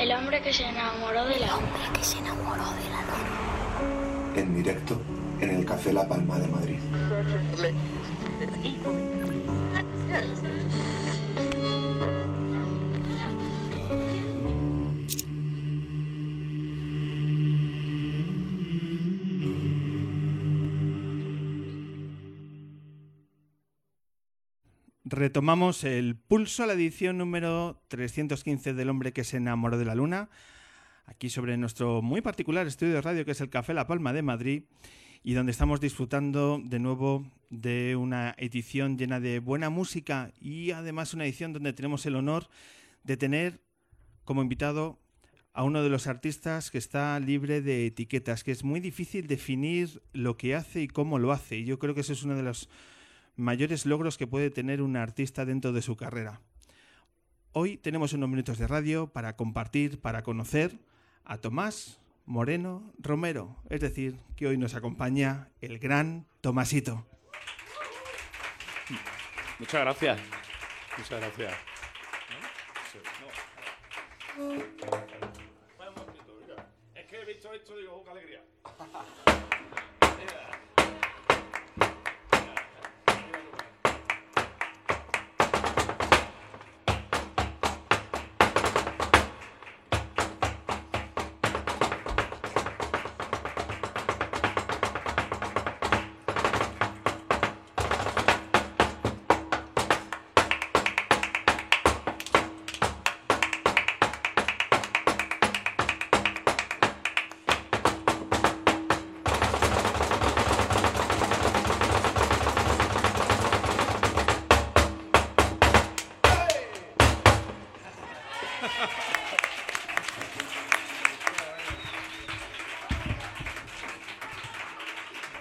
El hombre que se enamoró de la El hombre que se enamoró de la luna. En directo en el Café La Palma de Madrid. Retomamos el pulso a la edición número 315 del hombre que se enamoró de la luna, aquí sobre nuestro muy particular estudio de radio que es el Café La Palma de Madrid y donde estamos disfrutando de nuevo de una edición llena de buena música y además una edición donde tenemos el honor de tener como invitado a uno de los artistas que está libre de etiquetas, que es muy difícil definir lo que hace y cómo lo hace. Y yo creo que eso es uno de los mayores logros que puede tener un artista dentro de su carrera. Hoy tenemos unos minutos de radio para compartir, para conocer a Tomás Moreno Romero, es decir, que hoy nos acompaña el gran Tomasito. Muchas gracias. Muchas gracias. Es que he visto esto y digo, oh, qué alegría.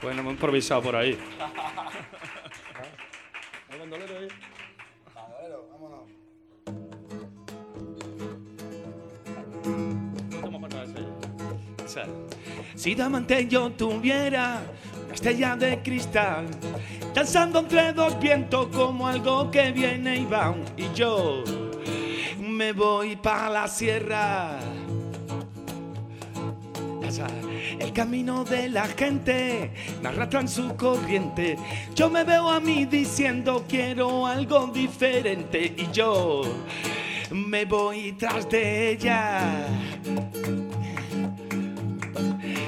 Bueno, hemos improvisado por ahí. Si diamante yo tuviera una estrella de cristal, danzando entre dos vientos como algo que viene y va, y yo me voy para la sierra. El camino de la gente me arrastra en su corriente. Yo me veo a mí diciendo quiero algo diferente y yo me voy tras de ella.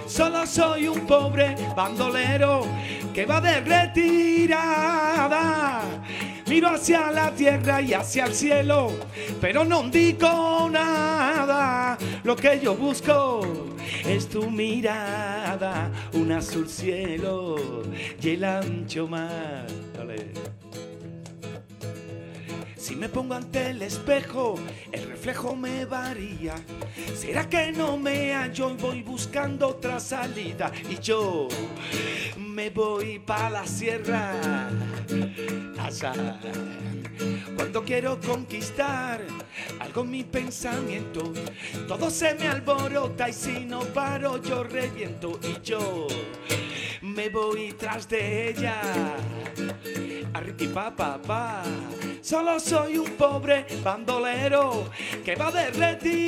Solo soy un pobre bandolero que va de retirada. Miro hacia la tierra y hacia el cielo, pero no digo nada. Lo que yo busco es tu mirada, un azul cielo y el ancho mar. Si me pongo ante el espejo, el reflejo me varía. ¿Será que no me hallo y voy buscando otra salida? Y yo me voy para la sierra. Asa. Cuando quiero conquistar algo en mi pensamiento, todo se me alborota y si no paro yo reviento y yo me voy tras de ella. Arriba, pa, pa. Solo soy un pobre bandolero que va de retirada.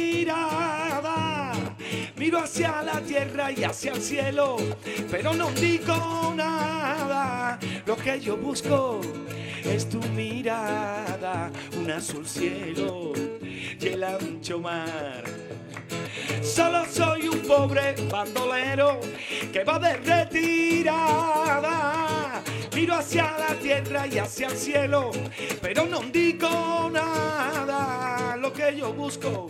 Miro hacia la tierra y hacia el cielo, pero no digo nada. Lo que yo busco es tu mirada, un azul cielo y el ancho mar. Solo soy un pobre bandolero que va de retirada. Miro hacia la tierra y hacia el cielo, pero no digo nada. Lo que yo busco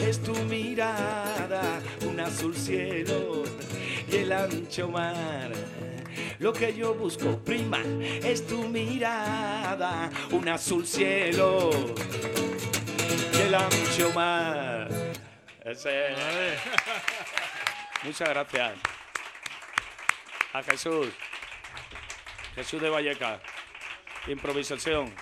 es tu mirada, un azul cielo y el ancho mar. Lo que yo busco, prima, es tu mirada, un azul cielo y el ancho mar. Ese. Muchas gracias. A Jesús. Jesús de Valleca. Improvisación.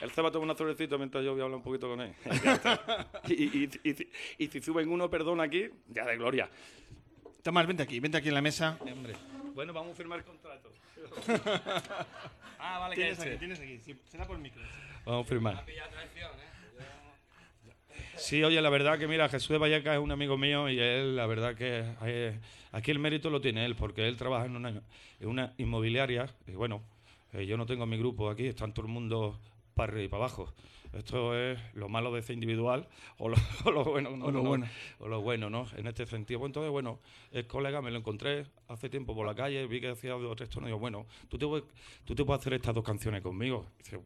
Él se va a tomar una cervecita mientras yo voy a hablar un poquito con él. y, y, y, y si suben uno, perdón, aquí, ya de gloria. Tomás, vente aquí, vente aquí en la mesa. Bueno, vamos a firmar el contrato. ah, vale, que Tienes este. aquí, tienes aquí. Sí, será por micro. Vamos a firmar. Sí, oye, la verdad que mira, Jesús de Vallecas es un amigo mío y él, la verdad que eh, aquí el mérito lo tiene él, porque él trabaja en una, en una inmobiliaria y bueno, eh, yo no tengo mi grupo aquí, están todo el mundo para arriba y para abajo. Esto es lo malo de ser individual o lo, o lo bueno, no, O lo no, bueno. o lo bueno, ¿no? En este sentido. Pues entonces, bueno, el colega me lo encontré hace tiempo por la calle, vi que hacía dos o tres tonos y digo, bueno, ¿tú te, puedes- tú te puedes hacer estas dos canciones conmigo. Y dice,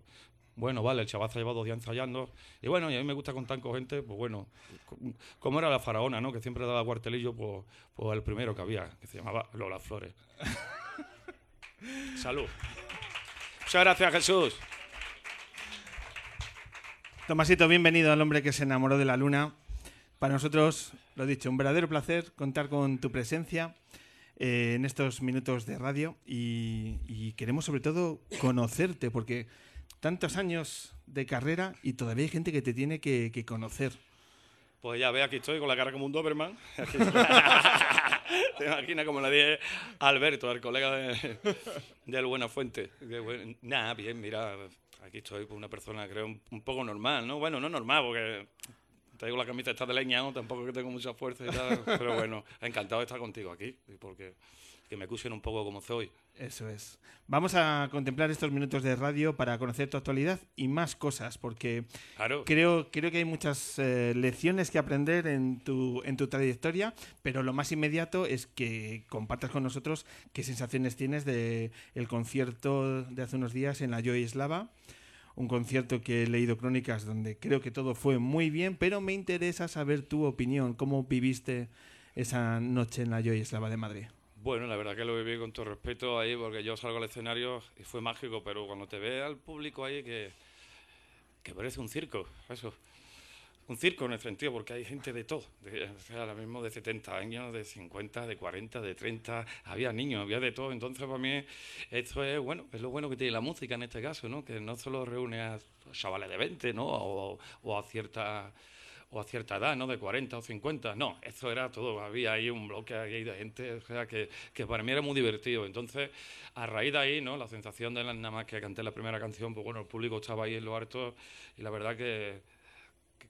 bueno, vale, el chaval se ha llevado dos días ensayando. Y bueno, y a mí me gusta contar con gente, pues bueno, co- como era la faraona, ¿no? Que siempre daba cuartelillo, pues, pues el primero que había, que se llamaba Lola Flores. Salud. Muchas gracias, Jesús. Tomasito, bienvenido al hombre que se enamoró de la luna. Para nosotros, lo dicho, un verdadero placer contar con tu presencia eh, en estos minutos de radio y, y queremos sobre todo conocerte porque tantos años de carrera y todavía hay gente que te tiene que, que conocer. Pues ya ve, aquí estoy con la cara como un Doberman. Te imaginas como le dije a Alberto, el colega de, del Buenafuente. Que buen- Nada, bien, mira, aquí estoy con una persona, creo, un, poco normal, ¿no? Bueno, no normal, porque traigo la camisa esta de leña, ¿no? Tampoco que tengo mucha fuerza y tal. Pero bueno, encantado de estar contigo aquí, porque que me escuchen un poco como soy. Eso es. Vamos a contemplar estos minutos de radio para conocer tu actualidad y más cosas, porque Claro. creo, creo que hay muchas eh, lecciones que aprender en tu, en tu trayectoria, pero lo más inmediato es que compartas con nosotros qué sensaciones tienes de el concierto de hace unos días en la Joy Slava. Un concierto que he leído crónicas donde creo que todo fue muy bien, pero me interesa saber tu opinión, cómo viviste esa noche en la Joy Slava de Madrid. Bueno, la verdad que lo viví con todo respeto ahí, porque yo salgo al escenario y fue mágico, pero cuando te ve al público ahí que, que parece un circo, eso. Un circo en el sentido, porque hay gente de todo, sea, ahora mismo de 70 años, de 50, de 40, de 30, había niños, había de todo, entonces para mí esto es, bueno, es lo bueno que tiene la música en este caso, ¿no? Que no solo reúne a chavales de 20, ¿no? O, a cierta o a cierta edad, ¿no? De 40 o 50. No, eso era todo. Había ahí un bloque ahí de gente, o sea, que, que para mí era muy divertido. Entonces, a raíz de ahí, ¿no? La sensación de la- nada más que canté la primera canción, pues bueno, el público estaba ahí en lo harto y la verdad que, que,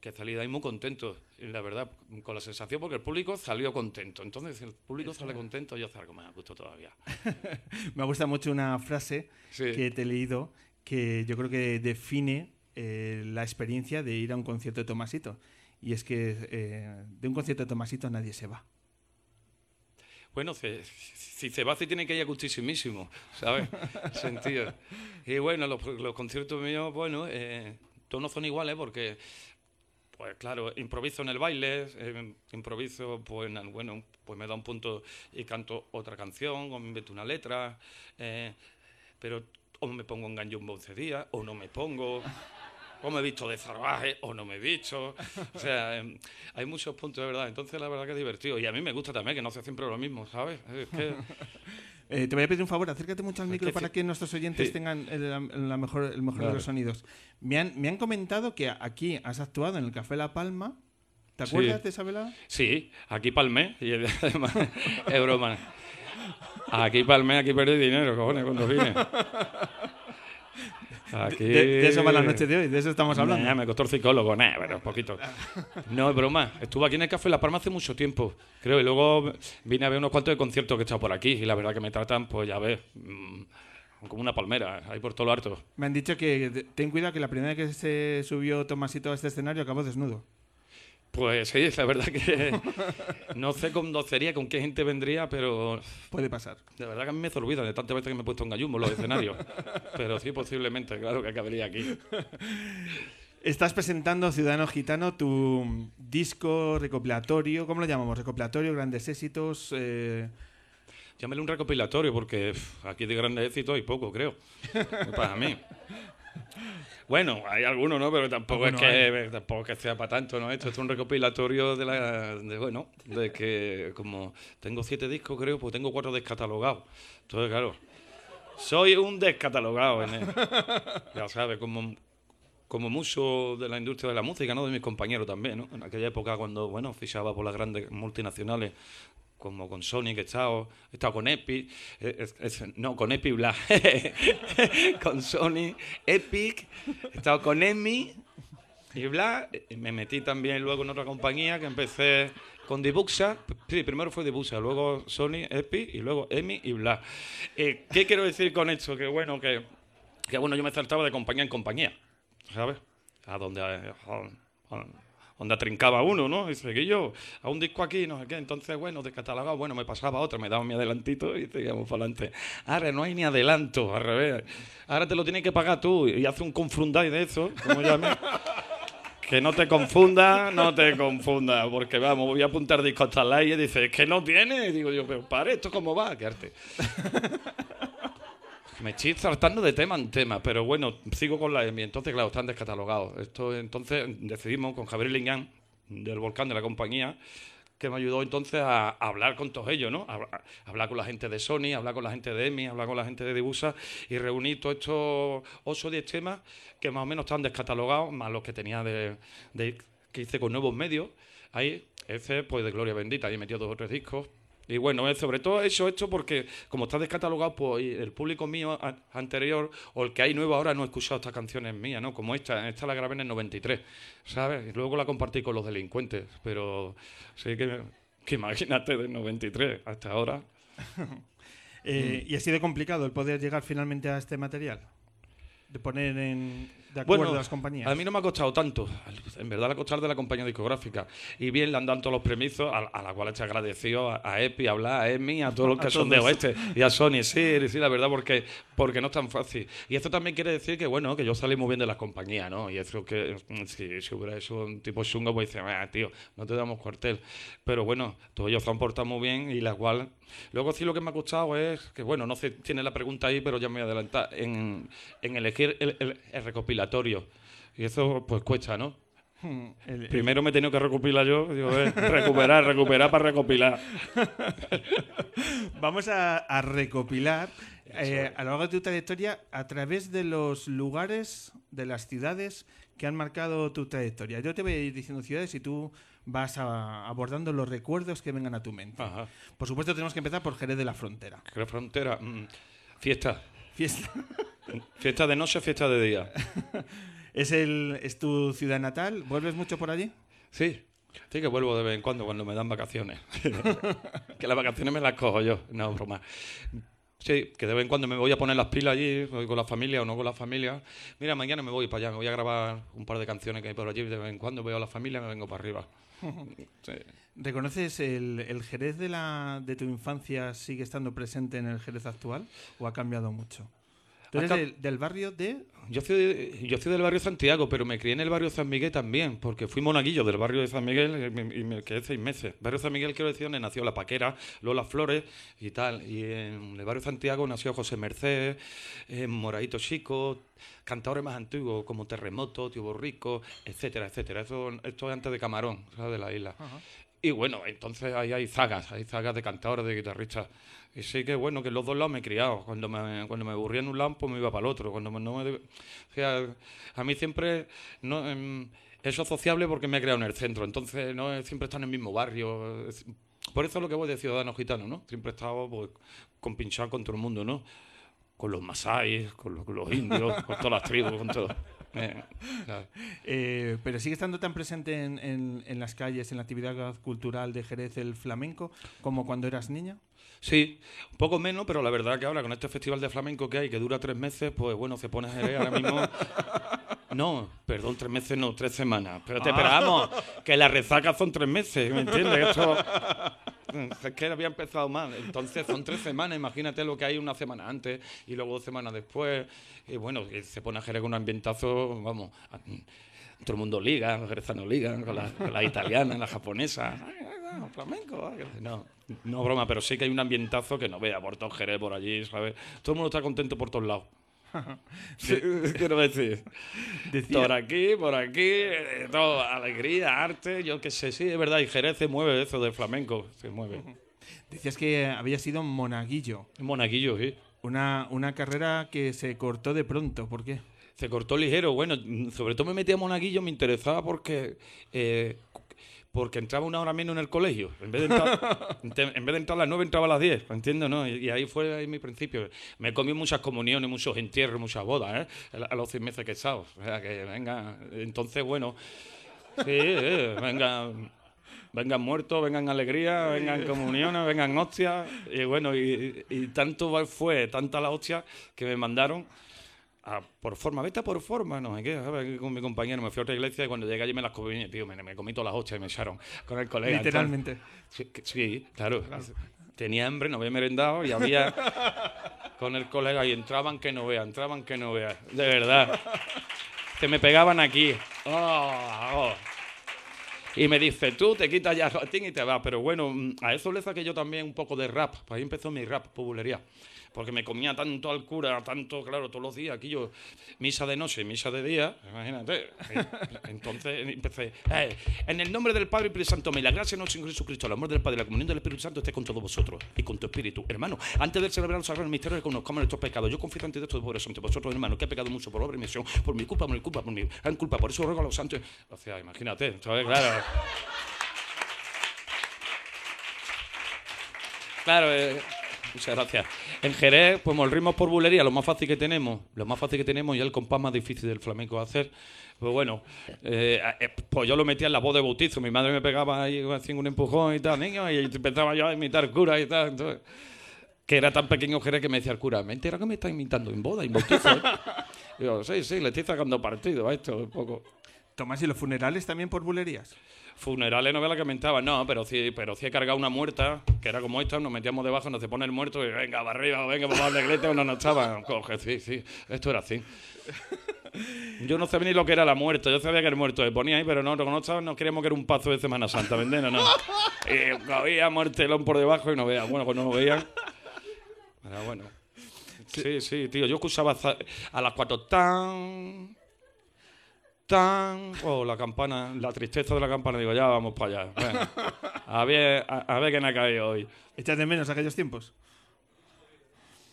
que salí de ahí muy contento. Y la verdad, con la sensación, porque el público salió contento. Entonces, si el público sale contento, yo salgo más a gusto todavía. Me gusta mucho una frase Sí. que te he leído que yo creo que define eh, la experiencia de ir a un concierto de Tomasito. Y es que eh, de un concierto de Tomasito nadie se va. Bueno, se- si se va, se tiene que ir a gustísimísimo, ¿sabes? Sentido. Y bueno, los, los conciertos míos, bueno, eh, todos no son iguales porque, pues claro, improviso en el baile, eh, improviso, pues en- bueno, pues me da un punto y canto otra canción, o me invento una letra, eh, pero o me pongo en ganjumbo 11 días, o no me pongo, o me he visto de salvaje, o no me he visto. O sea, em, hay muchos puntos de verdad. Entonces, la verdad que es divertido. Y a mí me gusta también que no sea siempre lo mismo, ¿sabes? Es que, Eh, te voy a pedir un favor, acércate mucho al Es micro que para sí. que nuestros oyentes Sí. tengan el, la mejor, el mejor de Vale. los sonidos. Me han, me han comentado que aquí has actuado en el Café La Palma. ¿Te Sí. acuerdas de esa velada? sí, aquí palmé. Y además, es broma. Aquí palmé, aquí perdí dinero, cojones, cuando vine. Aquí... De, de eso va la noche de hoy, de eso estamos hablando. Nah, me costó el psicólogo, nah, pero un poquito. No, es broma. Estuve aquí en el Café La Palma hace mucho tiempo, creo, y luego vine a ver unos cuantos de conciertos que he estado por aquí, y la verdad que me tratan, pues ya ves, mm, como una palmera, ahí por todo lo harto. Me han dicho que ten cuidado que la primera vez que se subió Tomasito a este escenario acabó desnudo. Pues sí, la verdad que no sé con docería, con qué gente vendría, pero Puede pasar. de verdad que a mí me olvida de tantas veces que me he puesto en gallumbo los escenarios. Pero sí, posiblemente, claro que acabaría aquí. Estás presentando Ciudadano Gitano, tu disco recopilatorio, ¿cómo lo llamamos? Recopilatorio, grandes éxitos. eh, Llámale un recopilatorio, porque pff, aquí de grandes éxitos hay poco, creo. Para mí. Bueno, hay algunos, ¿no? Pero tampoco es que tampoco es que sea para tanto, ¿no? Esto es un recopilatorio de la de, bueno, de que como tengo siete discos, creo, pues tengo cuatro descatalogados. Entonces, claro, soy un descatalogado en él. Ya sabes, como como mucho de la industria de la música, ¿no? De mis compañeros también, ¿no? En aquella época cuando, bueno, fichaba por las grandes multinacionales como con que he estado, he estado con Epic, eh, es- no, con Epic Black, con Sony, Epic, he estado con Emi y Black, me metí también luego en otra compañía que empecé con Dibuxa, sí, primero fue Dibuxa, luego Sony, Epic y luego Emi y Black. Eh, ¿Qué quiero decir con esto? Que bueno, que, que bueno, yo me saltaba de compañía en compañía, ¿sabes? A donde... donde atrincaba uno, ¿no? Y seguí a un disco aquí, no sé qué. Entonces, bueno, descatalogado, bueno, me pasaba otro, me daba mi adelantito y seguíamos para adelante. Ahora no hay ni adelanto, al revés. Ahora te lo tienes que pagar tú y hace un confrunday de eso, como llame. Que no te confunda, no te confunda, porque vamos, voy a apuntar discos la y dice, es que no tiene. Y digo yo, pero pare, ¿esto cómo va? ¿Qué arte? Me estoy saltando de tema en tema, pero bueno, sigo con la EMI. Entonces, claro, están descatalogados. Esto, entonces decidimos con Javier Lingán, del Volcán de la compañía, que me ayudó entonces a, hablar con todos ellos, ¿no? Hablar con la gente de Sony, hablar con la gente de EMI, hablar con la gente de Dibusa y reunir todos estos 8 o 10 temas que más o menos están descatalogados, más los que tenía de, de- que hice con nuevos medios. Ahí, ese, pues de Gloria Bendita, ahí metió dos o tres discos. Y bueno, eh, sobre todo he hecho esto porque como está descatalogado, pues el público mío anterior o el que hay nuevo ahora no ha escuchado estas canciones mías, ¿no? Como esta, esta la grabé en el 93, ¿sabes? Y luego la compartí con los delincuentes, pero sí que, que imagínate del 93 hasta ahora. Eh, ¿Y ha sido complicado el poder llegar finalmente a este material? De poner en, de acuerdo Bueno, a las compañías. A mí no me ha costado tanto. En verdad, le ha costado de la compañía discográfica. Y bien, le han dado todos los permisos, a, a la cual estoy agradecido a, a Epi, a Blas, a Emi, a todos los que son de oeste. Y a Sony, sí, sí, la verdad, porque, porque no es tan fácil. Y esto también quiere decir que, bueno, que yo salí muy bien de las compañías, ¿no? Y eso que, si, si hubiera hecho un tipo chungo, pues dice, ah, tío, no te damos cuartel. Pero bueno, todos ellos se han portado muy bien y la cual. Luego, sí, lo que me ha costado es que, bueno, no sé, tiene la pregunta ahí, pero ya me voy a adelantar, en, en elegir el- el- el recopilatorio. Y eso pues cuesta, ¿no? Hmm, el- Primero me he tenido que recopilar yo, digo, eh, recuperar, recuperar para recopilar. Vamos a, a recopilar eh, a lo largo de tu trayectoria a través de los lugares, de las ciudades que han marcado tu trayectoria. Yo te voy a ir diciendo ciudades y tú vas a- abordando los recuerdos que vengan a tu mente. Ajá. Por supuesto, tenemos que empezar por Jerez de la Frontera. ¿Qué frontera? Mm, Fiesta. Fiesta. Fiesta de noche, fiesta de día. ¿Es, el, ¿Es tu ciudad natal? ¿Vuelves mucho por allí? Sí. Sí que vuelvo de vez en cuando cuando me dan vacaciones. que las vacaciones me las cojo yo, no broma. Sí, que de vez en cuando me voy a poner las pilas allí, voy con la familia o no con la familia. Mira, mañana me voy para allá, me voy a grabar un par de canciones que hay por allí, de vez en cuando veo a la familia y me vengo para arriba. Sí. ¿Reconoces el, el Jerez de, la, de tu infancia sigue estando presente en el Jerez actual o ha cambiado mucho? Tú eres del, del barrio de... Yo soy, yo soy del barrio Santiago, pero me crié en el barrio San Miguel también, porque fui monaguillo del barrio de San Miguel y me, y me quedé seis meses. Barrio San Miguel, quiero decir, donde nació La Paquera, luego Las Flores y tal. Y en el barrio Santiago nació José Merced, eh, Moradito Chico, cantadores más antiguos como Terremoto, Tío Borrico, etcétera, etcétera. Eso, esto es antes de Camarón, de la isla. Y bueno, entonces ahí hay zagas, hay zagas de cantadores, de guitarristas. Y sí que bueno, que los dos lados me he criado. Cuando me, cuando me aburría en un lado, pues me iba para el otro. Cuando me- no me, o sea, a mí siempre no, em, es sociable porque me he criado en el centro. Entonces no siempre están en el mismo barrio. Por eso es lo que voy de ciudadano gitano, ¿no? Siempre he estado pues, con pinchar con todo el mundo, ¿no? Con los masáis, con con los indios, con todas las tribus, con todo. Eh, Eh, pero sigue estando tan presente en, en- en las calles, en la actividad cultural de Jerez el flamenco, como cuando eras niña. Sí, un poco menos, pero la verdad que ahora con este festival de flamenco que hay, que dura tres meses, pues bueno, se pone Jerez ahora mismo. No, perdón, tres meses no, tres semanas. Pero te esperamos, que las resacas son tres meses, ¿me entiendes? Esto es que había empezado mal. Entonces son tres semanas, imagínate lo que hay una semana antes y luego dos semanas después. Y bueno, se pone a Jerez con un ambientazo, vamos, todo el mundo liga, los jerezanos ligan, con las con las japonesas. Ay, ay, ay, flamenco. No, no broma, pero sí que hay un ambientazo que no vea por todo Jerez, por allí, ¿sabes? Todo el mundo está contento por todos lados. Sí, quiero decir. Decía- Por aquí, por aquí, eh, todo, alegría, arte, yo qué sé, sí, es verdad, y Jerez se mueve eso del flamenco, se mueve. Decías que había sido monaguillo, Monaguillo, sí. una, una carrera que se cortó de pronto. ¿Por qué? Se cortó ligero. Bueno, mm, sobre todo me metí a Monaguillo, me interesaba porque. eh, porque entraba una hora menos en el colegio. En vez de entrar, en vez de entrar a las 9, entraba a las 10, ¿entiendes? No? Y, y ahí fue ahí mi principio. Me comí muchas comuniones, muchos entierros, muchas bodas, ¿eh? A los seis meses que he estado. O sea, que venga. Entonces, bueno. Sí, eh, venga. Vengan muertos, vengan alegría, vengan comuniones, vengan hostias. Y bueno, y, y tanto fue, tanta la hostia que me mandaron a por forma, vete a por forma, no sé qué, con mi compañero me fui a otra iglesia y cuando llegué allí me las comí, tío, me, me comí todas las hostias y me echaron con el colega. Literalmente. Sí, claro. Tenía hambre, no había merendado y había con el colega y entraban que no vea, entraban que no vea. De verdad. Que me pegaban aquí. Oh, oh. Y me dice, tú te quitas ya ratín y te vas. Pero bueno, mm, a eso le saqué yo también un poco de rap. Pues ahí empezó mi rap, populería. Porque me comía tanto al cura, tanto, claro, todos los días. Aquí yo, misa de noche, misa de día, imagínate. Entonces empecé, eh, en el nombre del Padre y Espíritu Santo, me la gracia nuestro Señor Jesucristo, el amor del Padre la comunión del Espíritu Santo esté con todos vosotros y con tu espíritu. Hermano, antes de celebrar los sagrados misterios, reconozcamos nuestros pecados. Yo confieso ante Dios por ante vosotros, hermano, que he pecado mucho por obra y misión, por mi culpa, por mi culpa, por mi gran culpa. Por eso ruego a los santos. O sea, imagínate, ¿sabes? Claro. Claro, eh, muchas gracias. En Jerez, pues molrimos por bulería, lo más fácil que tenemos, lo más fácil que tenemos y el compás más difícil del flamenco de hacer. Pues bueno, eh, eh, pues yo lo metía en la voz de bautizo, mi madre me pegaba ahí haciendo un empujón y tal, niño, y empezaba yo a imitar cura y tal. entonces, que era tan pequeño Jerez que me decía el cura, me entera que me está imitando en boda, en bautizo. ¿eh?". Digo, sí, sí, le estoy sacando partido a esto un poco. Tomás, ¿y los funerales también por bulerías? Funerales no ve la que mentaba, no, pero sí, pero sí he cargado una muerta, que era como esta, nos metíamos debajo, nos se pone el muerto y venga, para arriba, venga, vamos a la iglesia, no estaba. Coge, sí, sí, esto era así. Yo no sabía ni lo que era la muerte, yo sabía que el muerto se ponía ahí, pero no, no, estaba, no queríamos que era un paso de Semana Santa, ¿me entiendes? No. Y había muertelón por debajo y no veía, bueno, pues no lo veían. Pero bueno. Sí, sí, tío, yo escuchaba a las cuatro tan oh, la campana, la tristeza de la campana, digo, ya vamos para allá. Bueno, a ver, a, a ver quién ha caído hoy. ¿Echas de menos aquellos tiempos?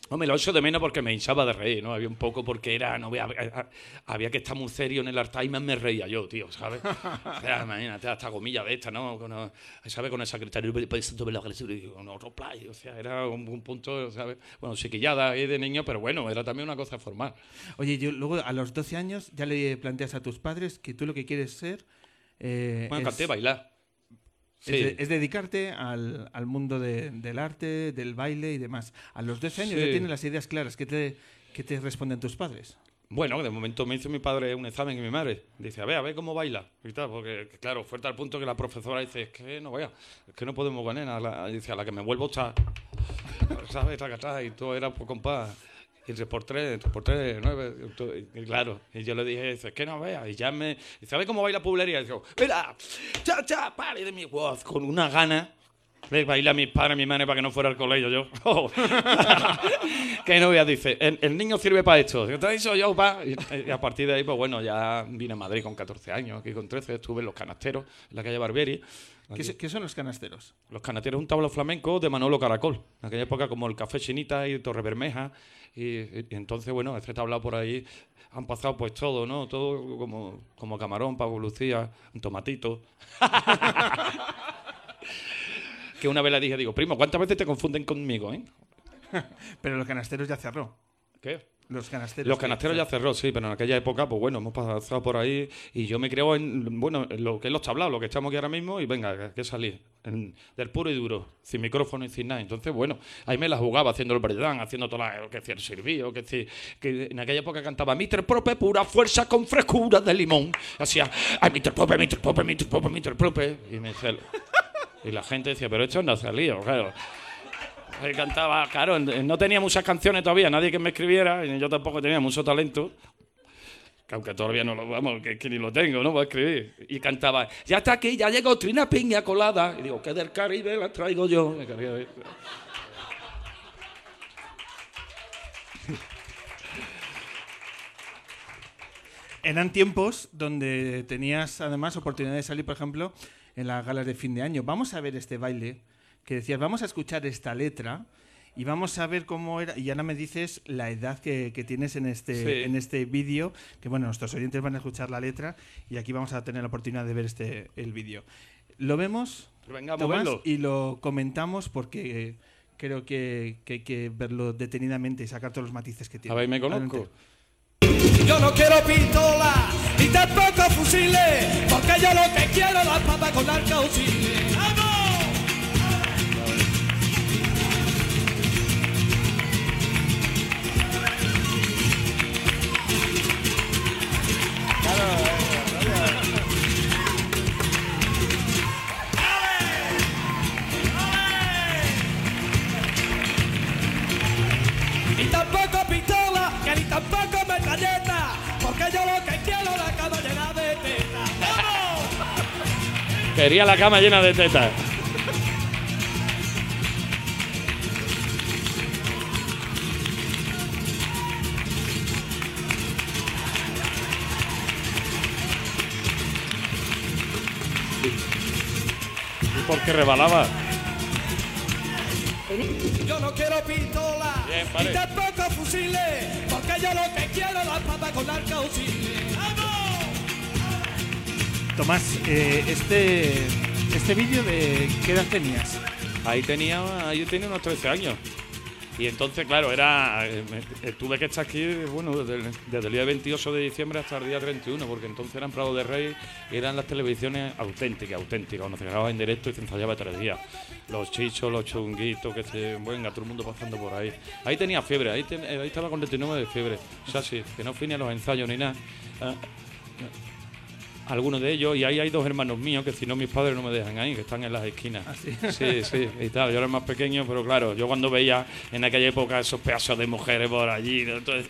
Hombre, lo echo de menos porque me hinchaba de reír, ¿no? Había un poco porque era, no había, había que estar muy serio en el altar y más me reía yo, tío, ¿sabes? O sea, imagínate, hasta gomilla de esta, ¿no? Con, ¿Sabes? Con el secretario, pues, con otro play, o sea, era un, un punto, ¿sabes? Bueno, chiquillada ahí de niño, pero bueno, era también una cosa formal. Oye, yo luego a los 12 años ya le planteas a tus padres que tú lo que quieres ser eh, Bueno, es, canté, bailar. Es Sí. de- es dedicarte al, al mundo de- del arte, del baile y demás. A los 12 años Sí. ya tienes las ideas claras. ¿Qué te, qué te responden tus padres? Bueno, de momento me hizo mi padre un examen y mi madre dice, a ver, a ver cómo baila y tal, porque claro, fue tal punto que la profesora dice, es que no es que no podemos a la, dice, a la que me vuelvo está, ¿sabes? Está y todo era compás. Y todo, y, y claro. Y yo le dije, es que no vea. Y ya me, ¿sabe cómo baila pueblería? Y digo, mira, cha, cha, pare de mi voz, con una gana de bailar a mis padres, a mi madre para que no fuera al colegio yo. Oh. que no veas, dice, el, el niño sirve para esto. Hizo yo, pa. Y, a partir de ahí, pues bueno, ya vine a Madrid con 14 años, aquí con 13, estuve en Los Canasteros, en la calle Barbieri. ¿Qué, se- qué son los canasteros? Los Canasteros es un tablo flamenco de Manolo Caracol. En aquella época como el Café Chinita y Torre Bermeja. Y, y- y entonces, bueno, este tablado por ahí han pasado pues todo, ¿no? Todo como, como camarón, pavo lucía, un tomatito. que una vez le dije, digo, primo, ¿cuántas veces te confunden conmigo, eh? Pero los canasteros ya cerró. ¿Qué? Los canasteros. Los canasteros ya cerró, sí, pero en aquella época, pues bueno, hemos pasado por ahí y yo me creo en, bueno, en lo que es los tablados, lo que estamos aquí ahora mismo y venga, que- salir en- del puro y duro, sin micrófono y sin nada. Entonces, bueno, ahí me la jugaba haciendo el verdán, haciendo toda la, que decía el sirvío, que en aquella época cantaba Mr. Prope, pura fuerza con frescura de limón. Hacía, ay, Mr. Prope, Mr. Prope, Mr. Prope, Mr. Prope. Y me decía, y la gente decía, pero esto no ha salido, claro. Cantaba, claro, no tenía muchas canciones todavía, nadie que me escribiera, y yo tampoco tenía mucho talento. Que aunque todavía no lo vamos, que, que ni lo tengo, ¿no? Para escribir. Y cantaba, ya está aquí, ya llegó Trina Piña colada. Y digo, que del Caribe la traigo yo. Eran tiempos donde tenías además oportunidad de salir, por ejemplo, en las galas de fin de año. Vamos a ver este baile que decías, vamos a escuchar esta letra y vamos a ver cómo era. Y ahora me dices la edad que, que tienes en este, Sí. en este vídeo, que bueno, nuestros oyentes van a escuchar la letra y aquí vamos a tener la oportunidad de ver este, el vídeo. Lo vemos, Venga, a Tomás, y lo comentamos porque creo que, que hay que verlo detenidamente y sacar todos los matices que tiene. A ver, me conozco. Adelante. Yo no quiero pistola ni tampoco fusiles, porque yo lo que quiero es la papa con arcauciles. Ni tampoco pistola, que ni tampoco metralleta, porque yo lo que quiero es la cama llena de tetas. ¡Vamos! Quería la cama llena de tetas. ¿Y qué rebalaba? Yo no quiero pistola, Bien, vale. tampoco fusiles, porque yo lo que quiero es la papa con arcauciles. ¡Vamos! Tomás, eh, este, este vídeo de qué edad tenías? Ahí tenía, ahí tenía unos 13 años. Y entonces, claro, era eh, eh, tuve que estar aquí, bueno, desde el, día 28 de diciembre hasta el día 31, porque entonces eran Prado de Rey y eran las televisiones auténticas, auténticas, donde se grababa en directo y se ensayaba tres días. Los chichos, los chunguitos, que se, venga, todo el mundo pasando por ahí. Ahí tenía fiebre, ahí, eh, estaba con 39 de fiebre. O sea, sí, que no fui ni a los ensayos ni nada. Ah, algunos de ellos, y ahí hay dos hermanos míos que si no mis padres no me dejan ahí, que están en las esquinas. sí? sí, y tal. Yo era el más pequeño, pero claro, yo cuando veía en aquella época esos pedazos de mujeres por allí,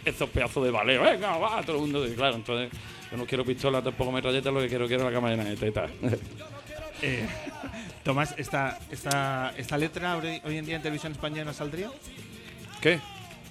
esos pedazos de baleo, venga, va, todo el mundo, y claro, entonces yo no quiero pistola, tampoco metralleta, lo que quiero quiero la cama llena de tetas. Eh, Tomás, ¿esta, esta, ¿esta letra hoy hoy en día en televisión española saldría? ¿Qué?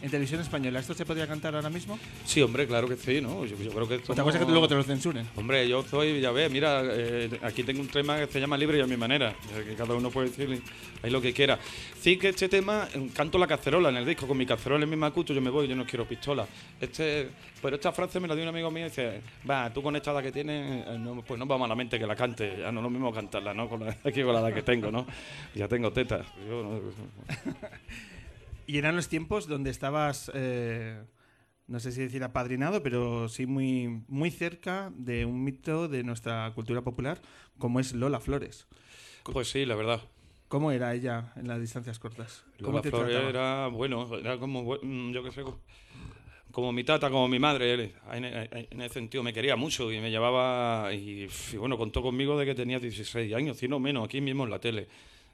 ¿En televisión española esto se podría cantar ahora mismo? Sí, hombre, claro que sí, ¿no? Yo, yo creo que esto Otra cosa es que luego te lo censuren. Hombre, yo soy, ya ves, mira, eh, aquí tengo un tema que se llama Libre y a mi manera, que cada uno puede decir ahí lo que quiera. Sí que este tema, eh, canto la cacerola en el disco, con mi cacerola en mi macuto, yo me voy, yo no quiero pistola. Este, pero esta frase me la dio un amigo mío y dice, va, tú con esta edad que tienes, eh, no, pues no va malamente que la cante, ya no es lo mismo cantarla, ¿no? Con la, aquí con la edad que tengo, ¿no? Ya tengo tetas. Yo no- Y eran los tiempos donde estabas, eh, no sé si decir apadrinado, pero sí muy, muy cerca de un mito de nuestra cultura popular, como es Lola Flores. pues sí, la verdad. ¿Cómo era ella en las distancias cortas? ¿Cómo Lola te Flores trataba? era, bueno, era como, mm, yo qué sé, co- como mi tata, como mi madre. en ese sentido me quería mucho y me llevaba, y, y bueno, contó conmigo de que tenía 16 años, si no menos, aquí mismo en la tele.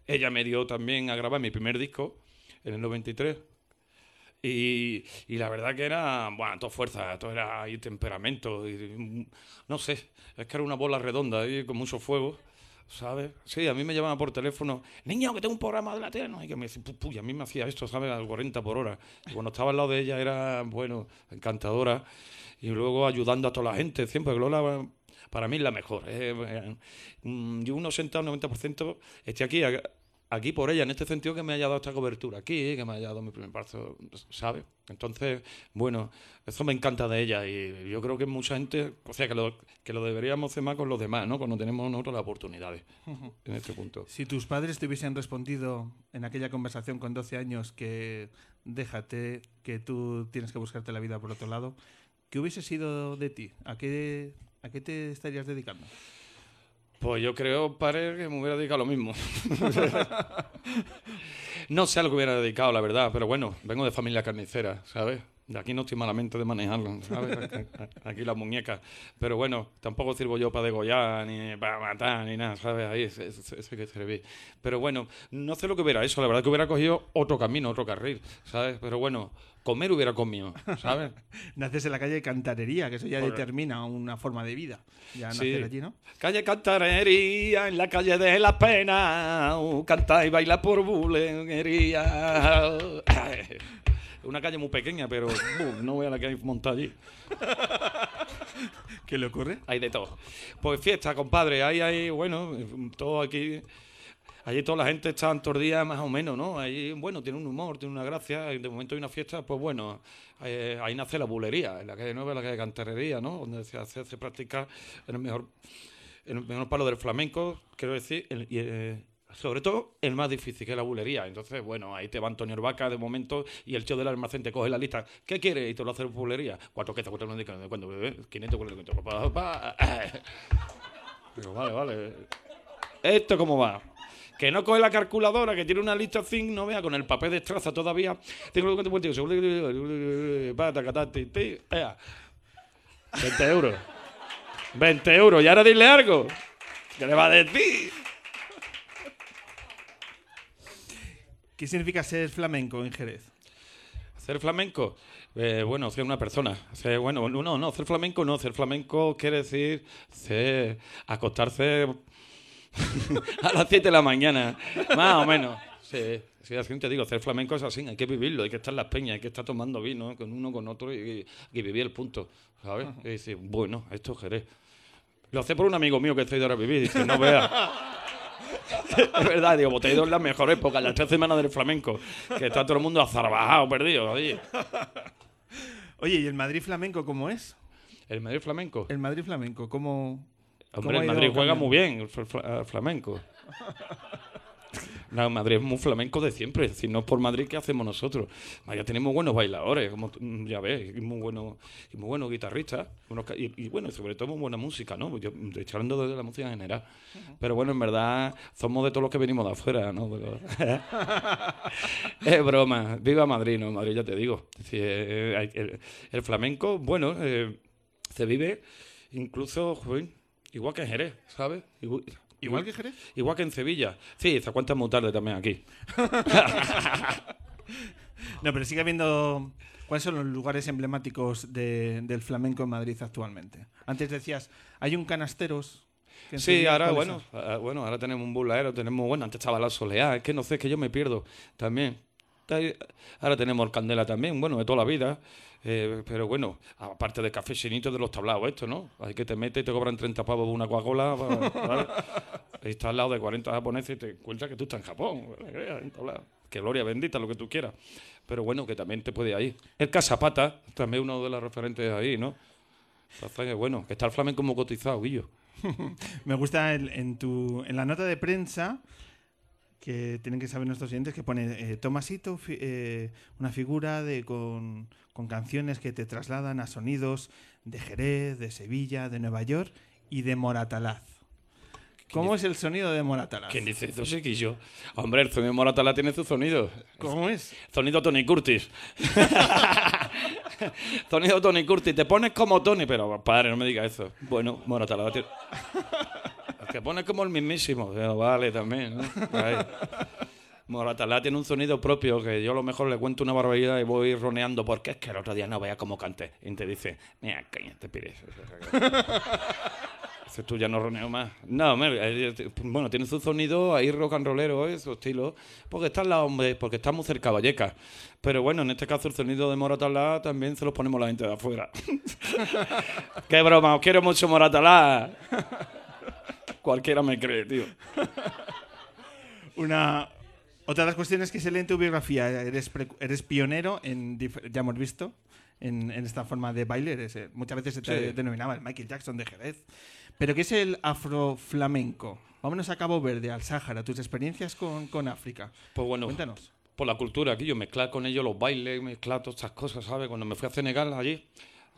Ella me dio también a grabar mi primer disco en el 93. Y, y la verdad que era, bueno, todo fuerza, todo era ahí temperamento, y, no sé, es que era una bola redonda ahí con mucho fuego, ¿sabes? Sí, a mí me llamaban por teléfono, niño, que tengo un programa de la tele, ¿no? y que me decía, pu, pu, y a mí me hacía esto, ¿sabes? Al 40 por hora. Y cuando estaba al lado de ella era, bueno, encantadora, y luego ayudando a toda la gente, siempre, Lola para mí es la mejor. eh, mm, yo un 80 o 90% estoy aquí, aquí por ella, en este sentido que me haya dado esta cobertura aquí, que me haya dado mi primer paso, ¿sabes? Entonces, bueno, eso me encanta de ella y yo creo que mucha gente, o sea, que lo, que lo deberíamos hacer más con los demás, ¿no? Cuando tenemos nosotros las oportunidades en este punto. Si tus padres te hubiesen respondido en aquella conversación con 12 años que déjate, que tú tienes que buscarte la vida por otro lado, ¿qué hubiese sido de ti? ¿A qué, a qué te estarías dedicando? Pues yo creo, padre, que me hubiera dedicado a lo mismo. no sé a lo que hubiera dedicado, la verdad, pero bueno, vengo de familia carnicera, ¿sabes? De aquí no estoy malamente de manejarlo, ¿sabes? Aquí las muñecas. Pero bueno, tampoco sirvo yo para degollar, ni para matar, ni nada, ¿sabes? Ahí ese, ese- ese que serví. Pero bueno, no sé lo que hubiera hecho, la verdad que hubiera cogido otro camino, otro carril, ¿sabes? Pero bueno, comer hubiera comido, ¿sabes? Naces en la calle Cantarería, que eso ya Correcto. determina una forma de vida. Ya Sí. nacer allí, ¿no? Calle Cantarería, en la calle de las penas, uh, canta y baila por bulería. Una calle muy pequeña, pero no vea la que hay montada allí. ¿Qué le ocurre? Hay de todo. Pues fiesta, compadre, ahí hay, bueno, todo aquí. Allí toda la gente está días más o menos, ¿no? Ahí, bueno, tiene un humor, tiene una gracia. De momento hay una fiesta, pues bueno, eh, ahí nace la bulería, en la calle nueva, en la calle Cantarería, ¿no? Donde se hace, se practica en el mejor el menos palo del flamenco, quiero decir, el- y, eh, sobre todo el más difícil, que es la bulería. Entonces, bueno, ahí te va Antonio Orbaca de momento y el tío del almacén te coge la lista. ¿Qué quieres? Y te lo hace bulería. Cuatro quesos, cuatro no cuando bebé, 500, 400, pa, pa. Digo, vale, vale. ¿Esto cómo va? Que no coge la calculadora, que tiene una lista zinc, no vea, con el papel de estraza todavía. Tengo que ti, ea. 20 euros. 20 euros. Y ahora dile algo. ¿Qué le va a decir? ¿Qué significa ser flamenco en Jerez? Hacer flamenco, eh, bueno, ser una persona. Hacer, bueno, no, no, hacer flamenco no. Hacer flamenco quiere decir ser- acostarse a las 7 de la mañana, más o menos. Sí, sí, así te digo, hacer flamenco es así, hay que vivirlo, hay que estar en las peñas, hay que estar tomando vino con uno, con otro y, y vivir el punto, ¿sabes? Y decir, bueno, esto es Jerez. Lo hace por un amigo mío que está ido a vivir, dice, no veas. es verdad, digo, ido en las mejores épocas, las tres semanas del flamenco, que está todo el mundo azarbajado, perdido. Oye, Oye, ¿y el Madrid flamenco cómo es? el Madrid flamenco. El Madrid flamenco, ¿cómo...? cómo Hombre, ha el Madrid juega muy bien, el fl- fl- flamenco. No, Madrid es muy flamenco de siempre. Es decir, no es por Madrid que hacemos nosotros. Ya tenemos buenos bailadores, como mm, ya ves, y muy buenos, y muy buenos guitarristas. y, y bueno, sobre todo muy buena música, ¿no? Yo hecho, hablando de la música en general. Pero bueno, en verdad, somos de todos los que venimos de afuera, ¿no? Pero- es broma. Viva Madrid, ¿no? Madrid, ya te digo. Eh, hay- el, el flamenco, bueno, eh, se vive incluso, igual que en Jerez, ¿sabes? Igual, ¿Igual que Jerez? Igual que en Sevilla. Sí, se cuenta muy tarde también aquí. No, pero sigue habiendo... ¿Cuáles son los lugares emblemáticos de- del flamenco en Madrid actualmente? Antes decías, hay un canasteros... Sí, ahora, ¿cuáles bueno, ah, bueno, ahora tenemos un burlaero, tenemos, bueno, antes estaba la soleá, es que no sé, es que yo me pierdo también. Ahí- Ahora tenemos el Candela también, bueno, de toda la vida. eh, pero bueno, aparte de café chinito de los tablados, esto, ¿no? Hay que te metes y te cobran 30 pavos una Coca-Cola. ¿vale? Ahí estás al lado de 40 japoneses y te encuentras que tú estás en Japón. Que gloria bendita, lo que tú quieras. Pero bueno, que también te puede ir. El Casapata, también uno de los referentes ahí, ¿no? Entonces, bueno, que está el flamenco como cotizado, Guillo. Me gusta el- en, tu, en la nota de prensa que tienen que saber nuestros oyentes que pone eh, Tomasito, fi- eh, una figura de con, con canciones que te trasladan a sonidos de Jerez, de Sevilla, de Nueva York y de Moratalaz. ¿Cómo es el sonido de Moratalaz? ¿Quién dice eso, chiquillo? Hombre, el sonido de Moratala tiene su sonido. ¿Cómo es? Sonido Tony Curtis. sonido Tony Curtis. Te pones como Tony, pero padre, no me digas eso. Bueno, Moratala tiene... Te pones como el mismísimo. Pero vale, también. Moratalá tiene un sonido propio que yo a lo mejor le cuento una barbaridad y voy roneando porque es que el otro día no veía cómo canté. Y te dice, mira, cállate, pires. Dices tú ya no roneo más. No, hombre, eh, bueno, tiene su sonido ahí rock and rollero, ¿eh? su estilo. Porque está al lado, hombre, porque está muy cerca Vallecas. Pero bueno, en este caso el sonido de Moratalá también se lo ponemos la gente de afuera. Qué broma, os quiero mucho Moratalá. Cualquiera me cree, tío. Una, otra de las cuestiones que se lee en tu biografía, eres, pre- eres pionero en, ya hemos visto, en, en esta forma de baile. eres, eh, muchas veces se te Sí. denominaba el Michael Jackson de Jerez. Pero ¿qué es el afroflamenco? Vámonos a Cabo Verde, al Sáhara, tus experiencias con, con África. Pues bueno, Cuéntanos. por la cultura aquí, yo mezclar con ellos los bailes, mezclar todas estas cosas, ¿sabes? Cuando me fui a Senegal allí,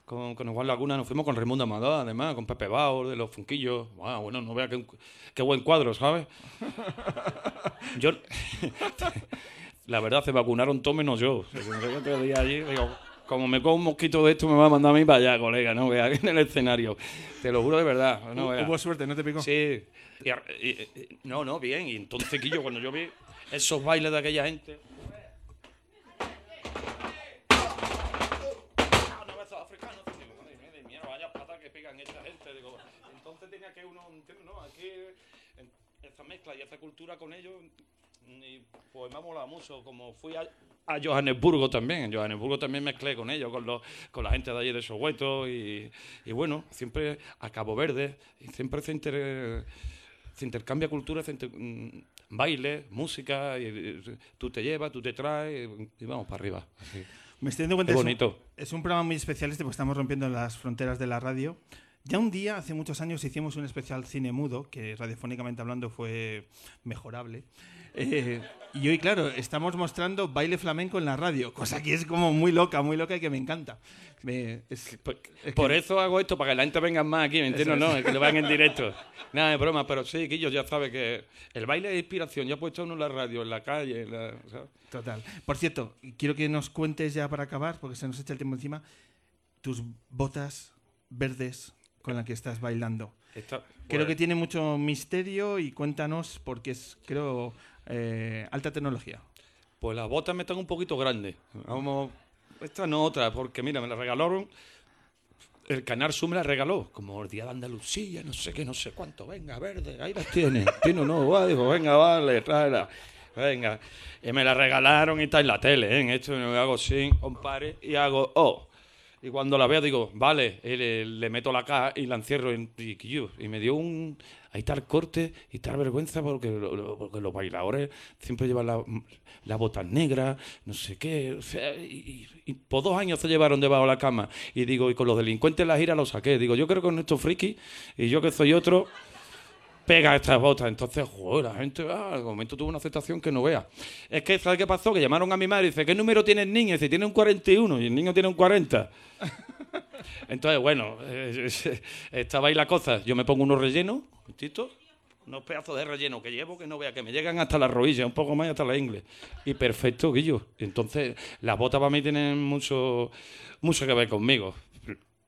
con, con Juan Laguna, nos fuimos con Raimundo Amador, además, con Pepe Bauer, de los Funquillos. Ah, bueno, no vea qué, qué buen cuadro, ¿sabes? Yo, la verdad, se vacunaron todos menos yo. Allí, digo, como me cojo un mosquito de esto, me va a mandar a mí para allá, colega, no vea, en el escenario. Te lo juro de verdad. No vea. Hubo suerte, ¿no te picó? Sí. Y ar- y- y- no, no, bien. Y entonces, Quillo, cuando yo vi esos bailes de aquella gente. Ah, no, esos africanos, digo, madre mía, de mierda, vaya pata que pegan esta gente. Digo, entonces tenía que uno. No, aquí, esa mezcla y esa cultura con ellos, y pues me ha molado mucho. Como fui a, a Johannesburgo también, en Johannesburgo también mezclé con ellos, con, los, con la gente de allí de Soweto, y, y bueno, siempre a Cabo Verde, y siempre se, inter- se intercambia cultura, se inter- mm, baile, música, y, y tú te llevas, tú te traes, y, vamos para arriba. así. Me estoy dando cuenta es un- bonito. Es un programa muy especial este porque estamos rompiendo las fronteras de la radio. Ya un día, hace muchos años, hicimos un especial cine mudo, que radiofónicamente hablando fue mejorable. Eh, y hoy, claro, estamos mostrando baile flamenco en la radio, cosa que es como muy loca, muy loca y que me encanta. Me- es- Por, es por que- eso hago esto, para que la gente venga más aquí, ¿me entiendes? No, que lo vean en directo. Nada de broma, pero sí, Quillo ya sabe que el baile es inspiración. Ya ha puesto uno en la radio, en la calle, en la- ¿sabes? Total. Por cierto, quiero que nos cuentes ya para acabar, porque se nos echa el tiempo encima, tus botas verdes con las que estás bailando. Esta- Creo pues, que tiene mucho misterio y cuéntanos porque es, creo, eh, alta tecnología. Pues las botas me están un poquito grandes. Vamos, esta no otra, porque mira, me la regalaron. El Canal Sur me la regaló, como el día de Andalucía, no sé qué, no sé cuánto. Venga, verde, ahí las tienes. Tiene no, va, digo, venga, vale, tráela. Venga. Y me la regalaron y está en la tele, ¿eh? En esto me hago sin, compare, y hago, oh. Y cuando la veo digo, vale, y le, meto la caja y la encierro en y, y- me dio un... Ahí tal corte y tal vergüenza porque, lo- lo- porque los bailadores siempre llevan la- las botas negras, no sé qué. o sea, y, por dos años se llevaron debajo de la cama. Y digo, y con los delincuentes en la gira los saqué. Digo, yo creo que con estos frikis y yo que soy otro pega estas botas. Entonces, joder, la gente, ah, al momento tuvo una aceptación que no vea. Es que, ¿sabes qué pasó? Que llamaron a mi madre y dice, ¿qué número tiene el niño? Y dice, tiene un 41 y el niño tiene un 40. Entonces, bueno, eh, eh, estaba ahí la cosa. Yo me pongo unos rellenos, momentito, unos pedazos de relleno que llevo que no vea, que me llegan hasta las rodillas, un poco más hasta la ingle. Y perfecto, Guillo. Entonces, las botas para mí tienen mucho, mucho que ver conmigo.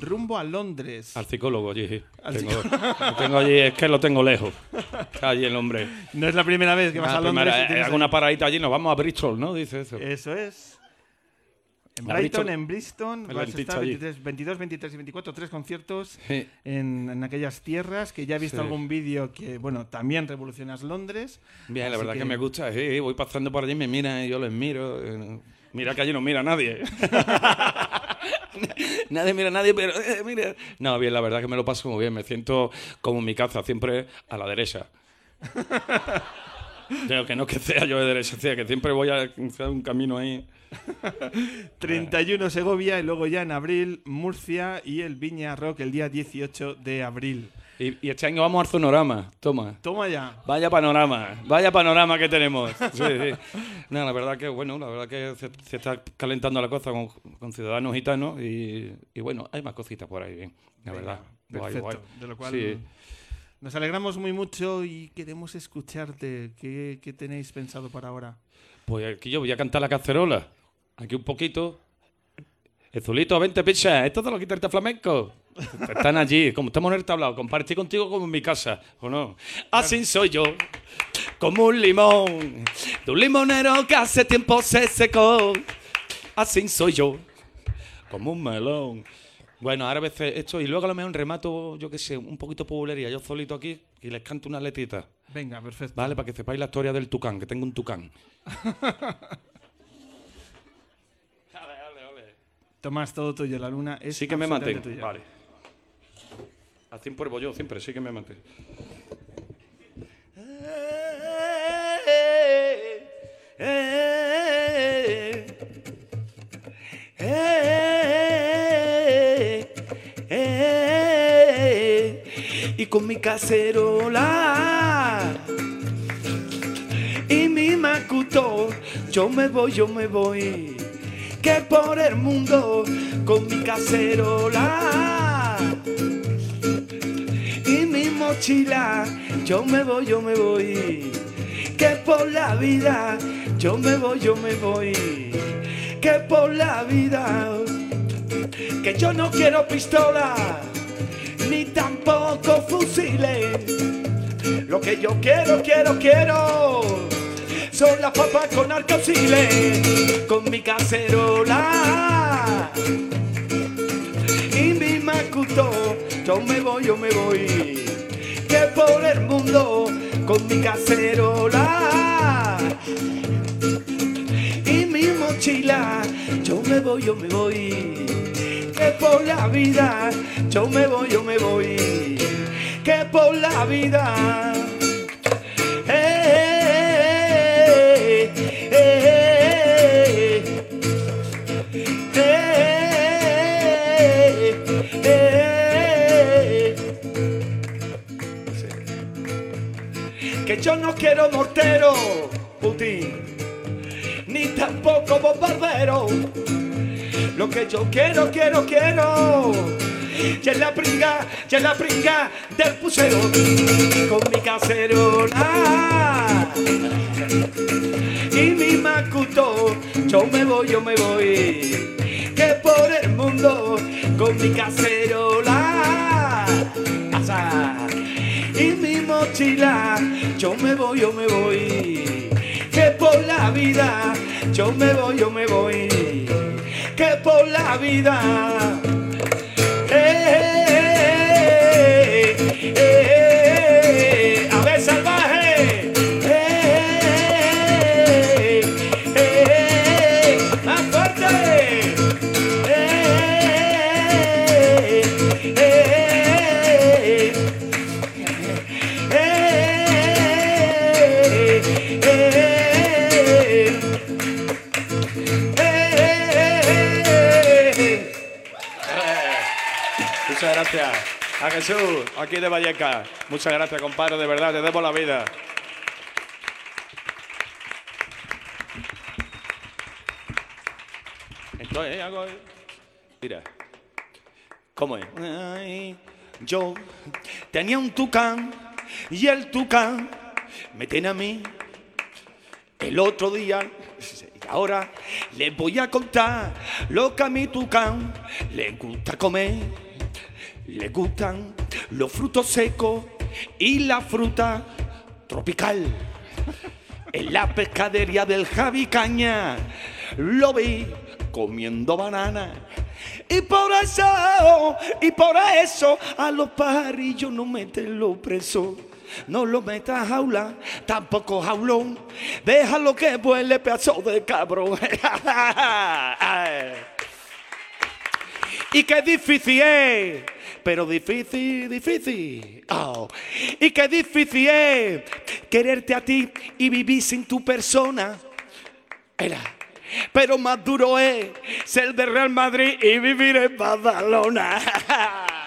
rumbo a Londres. Al psicólogo allí. Al Tengo, allí, es que lo tengo lejos. Está allí el hombre. No es la primera vez que vas Ah, a Londres. primera, y tienes hago una ahí- paradita allí, nos vamos a Bristol, ¿no? Dice eso. Eso es. En A Brighton, Bristol. en Bristol, vas a estar allí. 23, 22, 23 y 24, tres conciertos Sí. en, en aquellas tierras que ya he visto Sí. algún vídeo que, bueno, también revolucionas Londres. Bien, la verdad que... que- me gusta, sí, voy pasando por allí, me miran y yo les miro. eh, Mira que allí no mira nadie. nadie mira a nadie, pero eh, mira. No, bien, la verdad que me lo paso muy bien, me siento como en mi casa, siempre a la derecha. Que no que sea yo de derecha, que siempre voy a un camino ahí. 31 Segovia y luego ya en abril Murcia y el Viña Rock el día 18 de abril. Y, y este año vamos al sonorama, toma. Toma ya. Vaya panorama, vaya panorama que tenemos. Sí, sí. No, la verdad que, bueno, la verdad que se, se está calentando la cosa con, con ciudadanos gitanos y, y, bueno, hay más cositas por ahí, bien, la verdad. Guay, Perfecto. guay. De lo cual Sí. nos alegramos muy mucho y queremos escucharte. ¿Qué, qué tenéis pensado para ahora? Pues aquí yo voy a cantar la cacerola. Aquí un poquito. Ezulito, vente, picha. Esto te lo quita el flamenco. Están allí, como estamos en el tablado. Compartí contigo como en mi casa, ¿o no? Así soy yo, como un limón. De un limonero que hace tiempo se secó. Así soy yo, como un melón. Bueno, ahora a veces esto y luego a lo mejor remato, yo qué sé, un poquito populería, yo solito aquí y les canto una letrita. Venga, perfecto. Vale, para que sepáis la historia del tucán, que tengo un tucán. Tomás, todo tuyo. La luna es Sí que me maté. tuya. Vale. Así pruebo yo siempre, sí que me maté. Y con mi cacerola y mi macuto, yo me voy, yo me voy, que por el mundo con mi cacerola mochila, yo me voy, yo me voy, que por la vida, yo me voy, yo me voy, que por la vida, que yo no quiero pistola, ni tampoco fusiles, lo que yo quiero, quiero, quiero, son las papas con arcosiles, con mi cacerola. Y mi macuto, yo me voy, yo me voy, que por el mundo con mi cacerola y mi mochila. Yo me voy, yo me voy. Que por la vida yo me voy, yo me voy. Que por la vida. Quiero mortero, Putin, ni tampoco bombardero. Lo que yo quiero, quiero, quiero. Ya es la pringa, ya es la pringa del pusero con mi cacerola y mi macuto. Yo me voy, yo me voy. Que por el mundo con mi cacerola y mi mochila. Yo me voy, yo me voy. Que por la vida yo me voy, yo me voy. Que por la vida. Gracias. A Jesús, aquí de Valleca. Muchas gracias, compadre, de verdad, te debo la vida. Entonces, ¿eh? algo. Mira. ¿Cómo es? Yo tenía un tucán y el tucán me tiene a mí el otro día. Y ahora les voy a contar lo que a mi tucán le gusta comer. Le gustan los frutos secos y la fruta tropical. En la pescadería del Javi Caña lo vi comiendo banana. Y por eso, y por eso a los pajarillos no metenlo preso. No lo metas jaula, tampoco jaulón. Déjalo que vuele pedazo de cabrón. Y qué difícil es, pero difícil, difícil. Oh. Y qué difícil es quererte a ti y vivir sin tu persona. Era. Pero más duro es ser de Real Madrid y vivir en Badalona.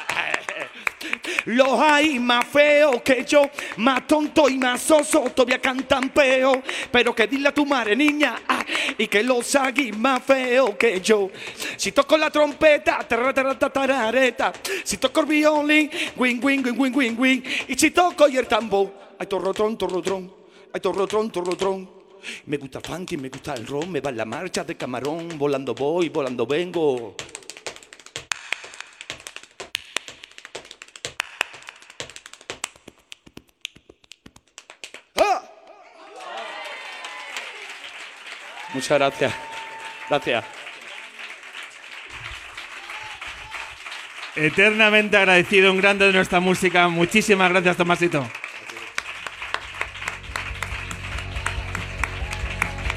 Los hay más feos que yo, más tonto y más soso, todavía cantan peo. Pero que dile a tu madre, niña, y que los hay más feos que yo. Si toco la trompeta, tarareta. Si toco el violín, wing, wing, wing, wing, wing, wing. Y si toco y el tambor, ay, torrotrón, torrotrón, ay, torrotrón, torrotrón. Me gusta el funky, me gusta el ron, me va la marcha de camarón, volando voy, volando vengo. Muchas gracias. Gracias. Eternamente agradecido, un grande de nuestra música. Muchísimas gracias, Tomasito.